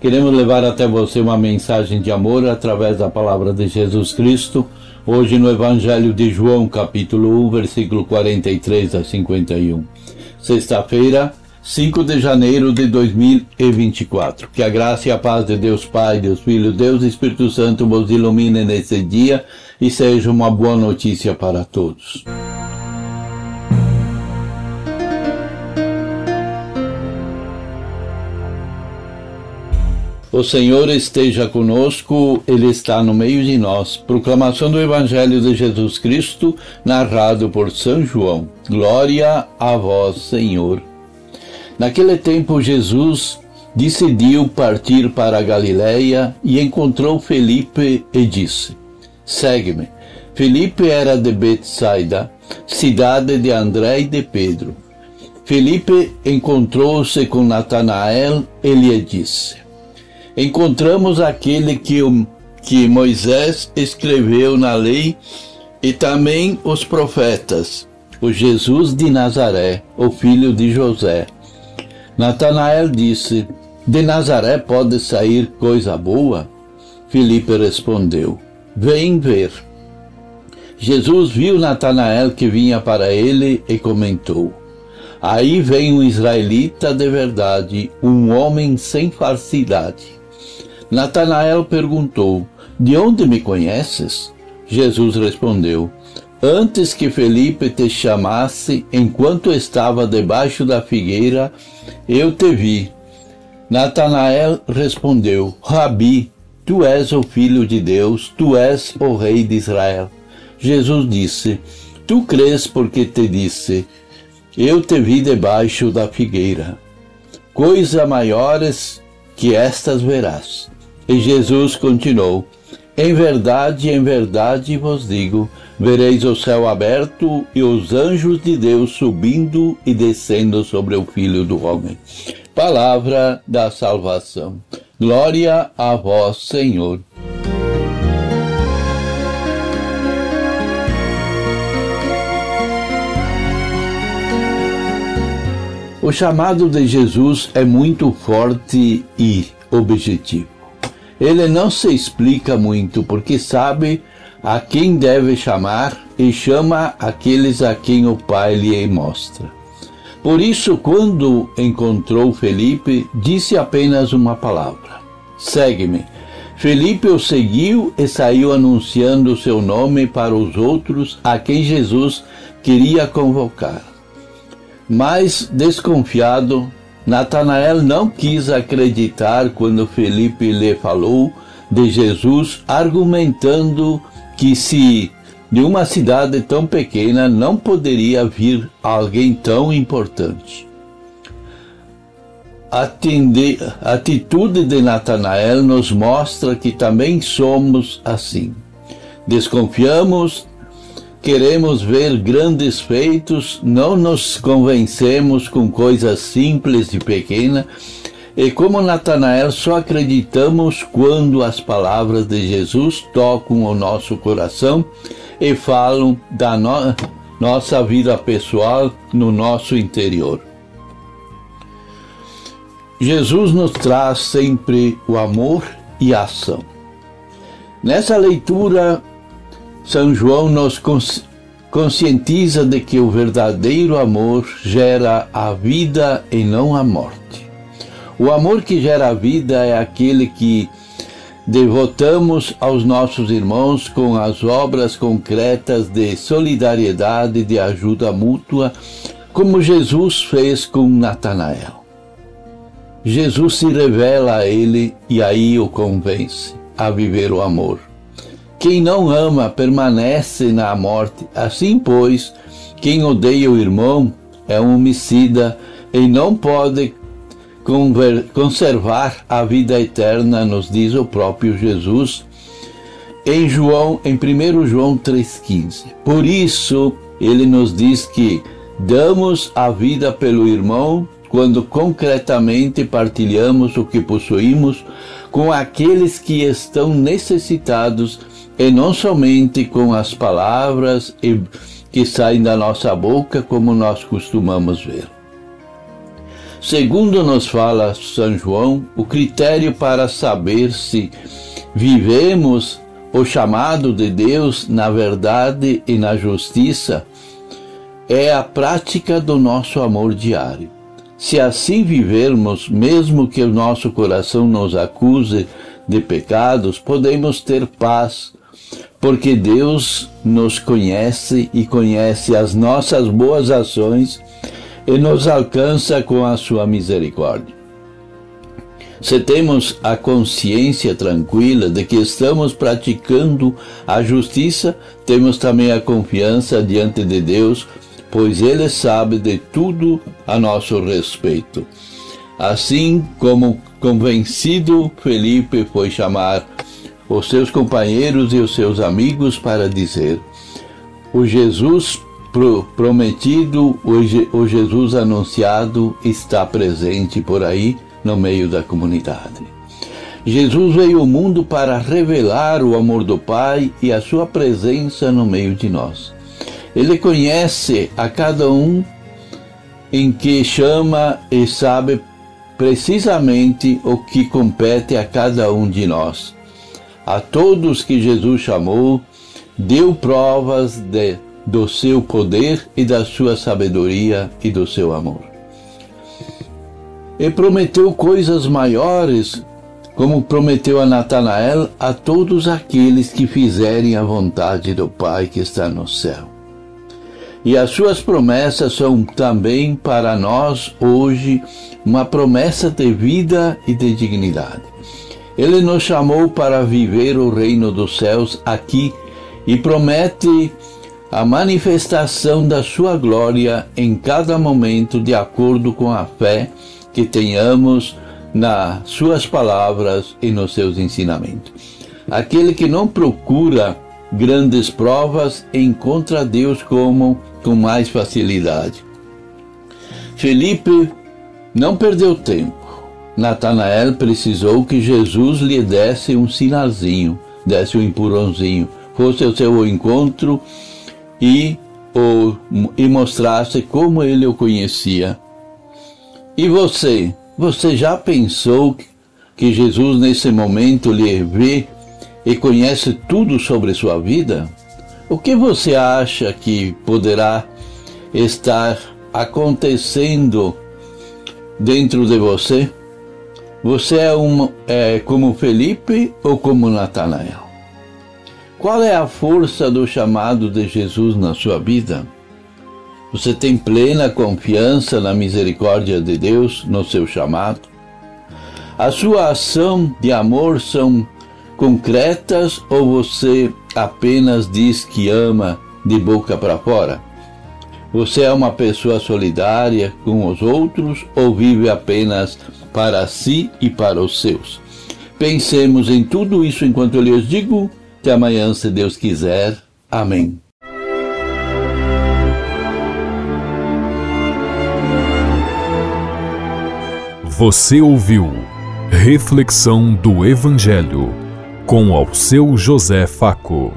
Queremos levar até você uma mensagem de amor através da palavra de Jesus Cristo, hoje no Evangelho de João, capítulo 1, versículo 43 a 51. Sexta-feira, 5 de janeiro de 2024. Que a graça e a paz de Deus Pai, Deus Filho, Deus Espírito Santo vos ilumine nesse dia e seja uma boa notícia para todos. O Senhor esteja conosco, Ele está no meio de nós. Proclamação do Evangelho de Jesus Cristo, narrado por São João. Glória a vós, Senhor. Naquele tempo, Jesus decidiu partir para a Galiléia e encontrou Felipe e disse: Segue-me. Felipe era de Betsaida, cidade de André e de Pedro. Felipe encontrou-se com Natanael e lhe disse: encontramos aquele que, que Moisés escreveu na lei e também os profetas, o Jesus de Nazaré, o filho de José. Natanael disse: De Nazaré pode sair coisa boa? Filipe respondeu: Vem ver. Jesus viu Natanael que vinha para ele e comentou: Aí vem um israelita de verdade, um homem sem falsidade. Natanael perguntou: De onde me conheces? Jesus respondeu: Antes que Felipe te chamasse, enquanto estava debaixo da figueira, eu te vi. Natanael respondeu: Rabi, tu és o filho de Deus, tu és o rei de Israel. Jesus disse: Tu crês porque te disse: Eu te vi debaixo da figueira. Coisas maiores que estas verás. E Jesus continuou: Em verdade, em verdade vos digo: vereis o céu aberto e os anjos de Deus subindo e descendo sobre o Filho do Homem. Palavra da salvação. Glória a vós, Senhor. O chamado de Jesus é muito forte e objetivo. Ele não se explica muito, porque sabe a quem deve chamar e chama aqueles a quem o Pai lhe mostra. Por isso, quando encontrou Felipe, disse apenas uma palavra: Segue-me. Felipe o seguiu e saiu anunciando seu nome para os outros a quem Jesus queria convocar. Mas, desconfiado, Natanael não quis acreditar quando Felipe lhe falou de Jesus, argumentando que se de uma cidade tão pequena não poderia vir alguém tão importante. A atitude de Natanael nos mostra que também somos assim. Desconfiamos queremos ver grandes feitos, não nos convencemos com coisas simples e pequenas, e como Natanael, só acreditamos quando as palavras de Jesus tocam o nosso coração e falam da no nossa vida pessoal no nosso interior. Jesus nos traz sempre o amor e a ação. Nessa leitura, são João nos conscientiza de que o verdadeiro amor gera a vida e não a morte. O amor que gera a vida é aquele que devotamos aos nossos irmãos com as obras concretas de solidariedade de ajuda mútua, como Jesus fez com Natanael. Jesus se revela a ele e aí o convence a viver o amor. Quem não ama permanece na morte. Assim, pois, quem odeia o irmão é um homicida e não pode conservar a vida eterna, nos diz o próprio Jesus. em João, em 1 João 3,15. Por isso, ele nos diz que damos a vida pelo irmão quando concretamente partilhamos o que possuímos com aqueles que estão necessitados e não somente com as palavras que saem da nossa boca, como nós costumamos ver. Segundo nos fala São João, o critério para saber se vivemos o chamado de Deus na verdade e na justiça é a prática do nosso amor diário. Se assim vivermos, mesmo que o nosso coração nos acuse de pecados, podemos ter paz, porque Deus nos conhece e conhece as nossas boas ações e nos alcança com a sua misericórdia. Se temos a consciência tranquila de que estamos praticando a justiça, temos também a confiança diante de Deus pois ele sabe de tudo a nosso respeito. Assim como convencido, Felipe foi chamar os seus companheiros e os seus amigos para dizer: O Jesus prometido, o Jesus anunciado está presente por aí no meio da comunidade. Jesus veio ao mundo para revelar o amor do Pai e a sua presença no meio de nós. Ele conhece a cada um em que chama e sabe precisamente o que compete a cada um de nós. A todos que Jesus chamou, deu provas de, do seu poder e da sua sabedoria e do seu amor. E prometeu coisas maiores, como prometeu a Natanael, a todos aqueles que fizerem a vontade do Pai que está no céu. E as suas promessas são também para nós hoje uma promessa de vida e de dignidade. Ele nos chamou para viver o reino dos céus aqui e promete a manifestação da sua glória em cada momento de acordo com a fé que tenhamos nas suas palavras e nos seus ensinamentos. Aquele que não procura grandes provas encontra Deus como com mais facilidade. Felipe não perdeu tempo. Natanael precisou que Jesus lhe desse um sinalzinho, desse um empurrãozinho, fosse ao seu encontro e, e mostrasse como ele o conhecia. E você? Você já pensou que Jesus nesse momento lhe vê e conhece tudo sobre sua vida? O que você acha que poderá estar acontecendo dentro de você? Você é, um, é como Felipe ou como Natanael? Qual é a força do chamado de Jesus na sua vida? Você tem plena confiança na misericórdia de Deus no seu chamado? A sua ação de amor são concretas ou você apenas diz que ama de boca para fora? Você é uma pessoa solidária com os outros ou vive apenas para si e para os seus? Pensemos em tudo isso enquanto eu lhes digo. Até amanhã, se Deus quiser. Amém. Você ouviu Reflexão do Evangelho com ao seu José Faco.